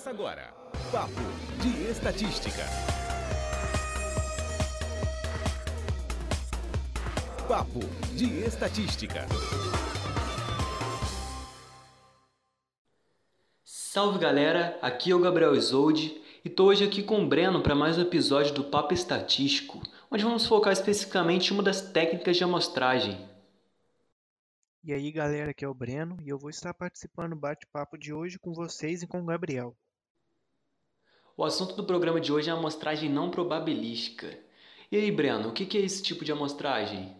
Começa agora. Papo de Estatística. Papo de Estatística. Salve galera, aqui é o Gabriel Isolde e estou hoje aqui com o Breno para mais um episódio do Papo Estatístico, onde vamos focar especificamente em uma das técnicas de amostragem. E aí galera, aqui é o Breno e eu vou estar participando do bate-papo de hoje com vocês e com o Gabriel. O assunto do programa de hoje é a amostragem não probabilística. E aí, Breno, o que é esse tipo de amostragem?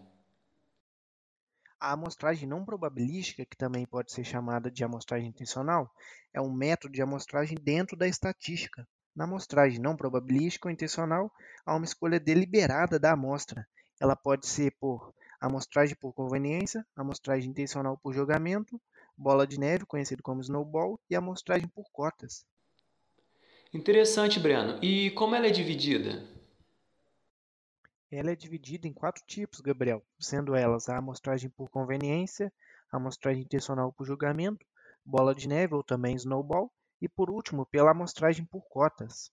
A amostragem não probabilística, que também pode ser chamada de amostragem intencional, é um método de amostragem dentro da estatística. Na amostragem não probabilística ou intencional, há uma escolha deliberada da amostra. Ela pode ser por amostragem por conveniência, amostragem intencional por jogamento, bola de neve, conhecido como snowball, e amostragem por cotas. Interessante, Breno. E como ela é dividida? Ela é dividida em quatro tipos, Gabriel, sendo elas a amostragem por conveniência, a amostragem intencional por julgamento, bola de neve ou também snowball, e por último, pela amostragem por cotas.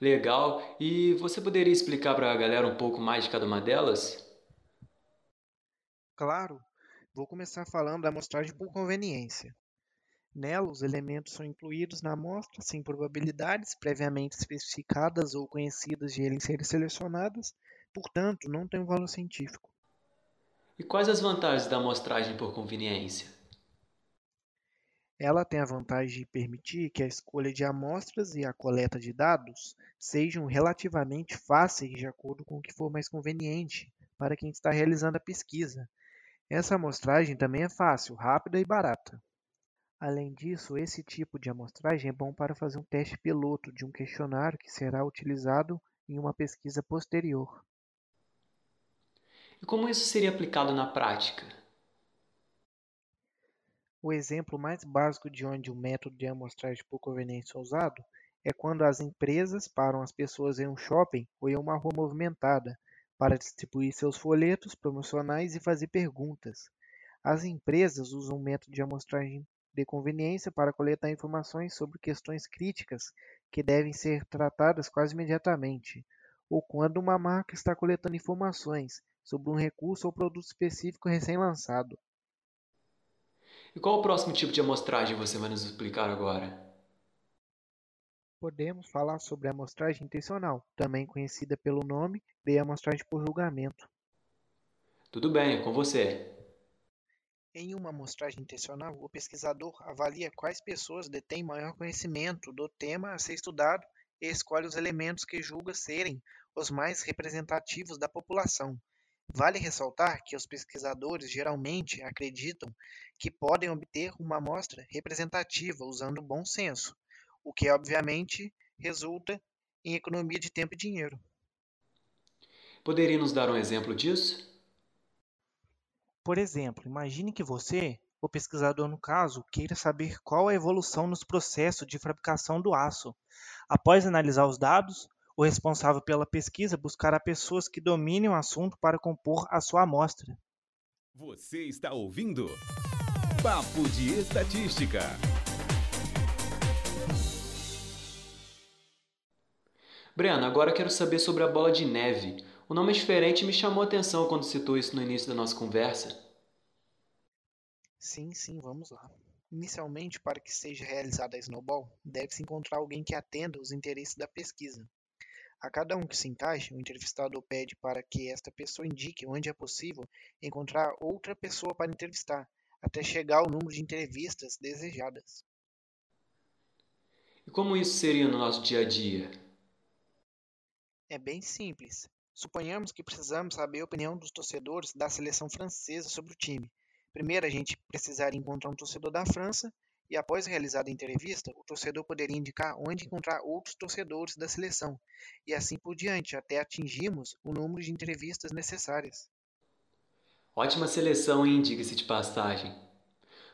Legal. E você poderia explicar para a galera um pouco mais de cada uma delas? Claro, vou começar falando da amostragem por conveniência. Nela, os elementos são incluídos na amostra sem probabilidades previamente especificadas ou conhecidas de eles serem selecionadas, portanto, não tem um valor científico. E quais as vantagens da amostragem por conveniência? Ela tem a vantagem de permitir que a escolha de amostras e a coleta de dados sejam relativamente fáceis de acordo com o que for mais conveniente para quem está realizando a pesquisa. Essa amostragem também é fácil, rápida e barata. Além disso, esse tipo de amostragem é bom para fazer um teste piloto de um questionário que será utilizado em uma pesquisa posterior. E como isso seria aplicado na prática? O exemplo mais básico de onde o método de amostragem por conveniência é usado é quando as empresas param as pessoas em um shopping ou em uma rua movimentada para distribuir seus folhetos promocionais e fazer perguntas. As empresas usam o método de amostragem de conveniência para coletar informações sobre questões críticas que devem ser tratadas quase imediatamente, ou quando uma marca está coletando informações sobre um recurso ou produto específico recém-lançado. E qual o próximo tipo de amostragem você vai nos explicar agora? Podemos falar sobre a amostragem intencional, também conhecida pelo nome de amostragem por julgamento. Tudo bem, com você. Em uma amostragem intencional, o pesquisador avalia quais pessoas detêm maior conhecimento do tema a ser estudado e escolhe os elementos que julga serem os mais representativos da população. Vale ressaltar que os pesquisadores geralmente acreditam que podem obter uma amostra representativa usando bom senso, o que obviamente resulta em economia de tempo e dinheiro. Poderia nos dar um exemplo disso? Por exemplo, imagine que você, o pesquisador no caso, queira saber qual a evolução nos processos de fabricação do aço. Após analisar os dados, o responsável pela pesquisa buscará pessoas que dominem o assunto para compor a sua amostra. Você está ouvindo Papo de Estatística. Breno, agora quero saber sobre a bola de neve. O nome é diferente me chamou a atenção quando citou isso no início da nossa conversa. Sim, sim, vamos lá. Inicialmente, para que seja realizada a Snowball, deve-se encontrar alguém que atenda os interesses da pesquisa. A cada um que se encaixe, o entrevistador pede para que esta pessoa indique onde é possível encontrar outra pessoa para entrevistar, até chegar ao número de entrevistas desejadas. E como isso seria no nosso dia a dia? É bem simples. Suponhamos que precisamos saber a opinião dos torcedores da seleção francesa sobre o time. Primeiro, a gente precisaria encontrar um torcedor da França e, após realizada a entrevista, o torcedor poderia indicar onde encontrar outros torcedores da seleção, e assim por diante, até atingirmos o número de entrevistas necessárias. Ótima seleção, hein? Diga-se de passagem.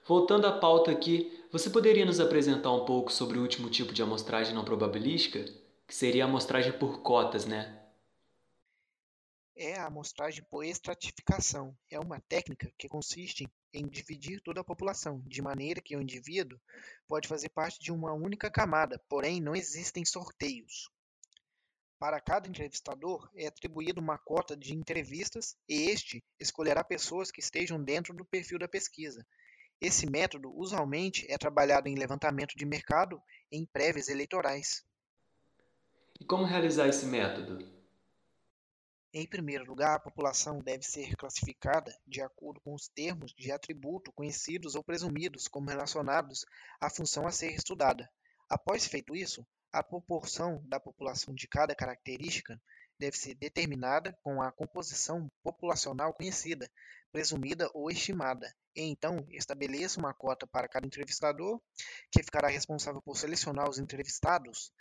Voltando à pauta aqui, você poderia nos apresentar um pouco sobre o último tipo de amostragem não probabilística? Que seria a amostragem por cotas, né? É a amostragem por estratificação. É uma técnica que consiste em dividir toda a população, de maneira que o indivíduo pode fazer parte de uma única camada, porém não existem sorteios. Para cada entrevistador é atribuída uma cota de entrevistas e este escolherá pessoas que estejam dentro do perfil da pesquisa. Esse método usualmente é trabalhado em levantamento de mercado em prévias eleitorais. E como realizar esse método? Em primeiro lugar, a população deve ser classificada de acordo com os termos de atributo conhecidos ou presumidos como relacionados à função a ser estudada. Após feito isso, a proporção da população de cada característica deve ser determinada com a composição populacional conhecida, presumida ou estimada, e então estabeleça uma cota para cada entrevistador, que ficará responsável por selecionar os entrevistados,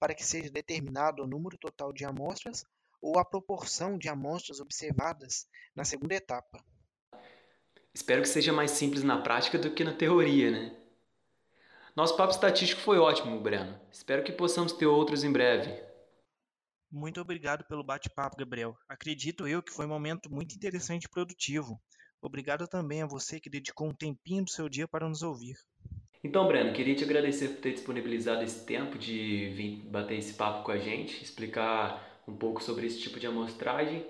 para que seja determinado o número total de amostras ou a proporção de amostras observadas na segunda etapa. Espero que seja mais simples na prática do que na teoria, né? Nosso papo estatístico foi ótimo, Breno. Espero que possamos ter outros em breve. Muito obrigado pelo bate-papo, Gabriel. Acredito eu que foi um momento muito interessante e produtivo. Obrigado também a você que dedicou um tempinho do seu dia para nos ouvir. Então, Breno, queria te agradecer por ter disponibilizado esse tempo de vir bater esse papo com a gente, explicar um pouco sobre esse tipo de amostragem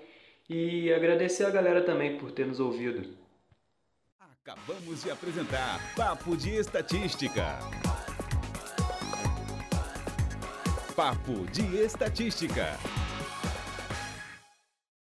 e agradecer a galera também por ter nos ouvido. Acabamos de apresentar Papo de Estatística. Papo de Estatística.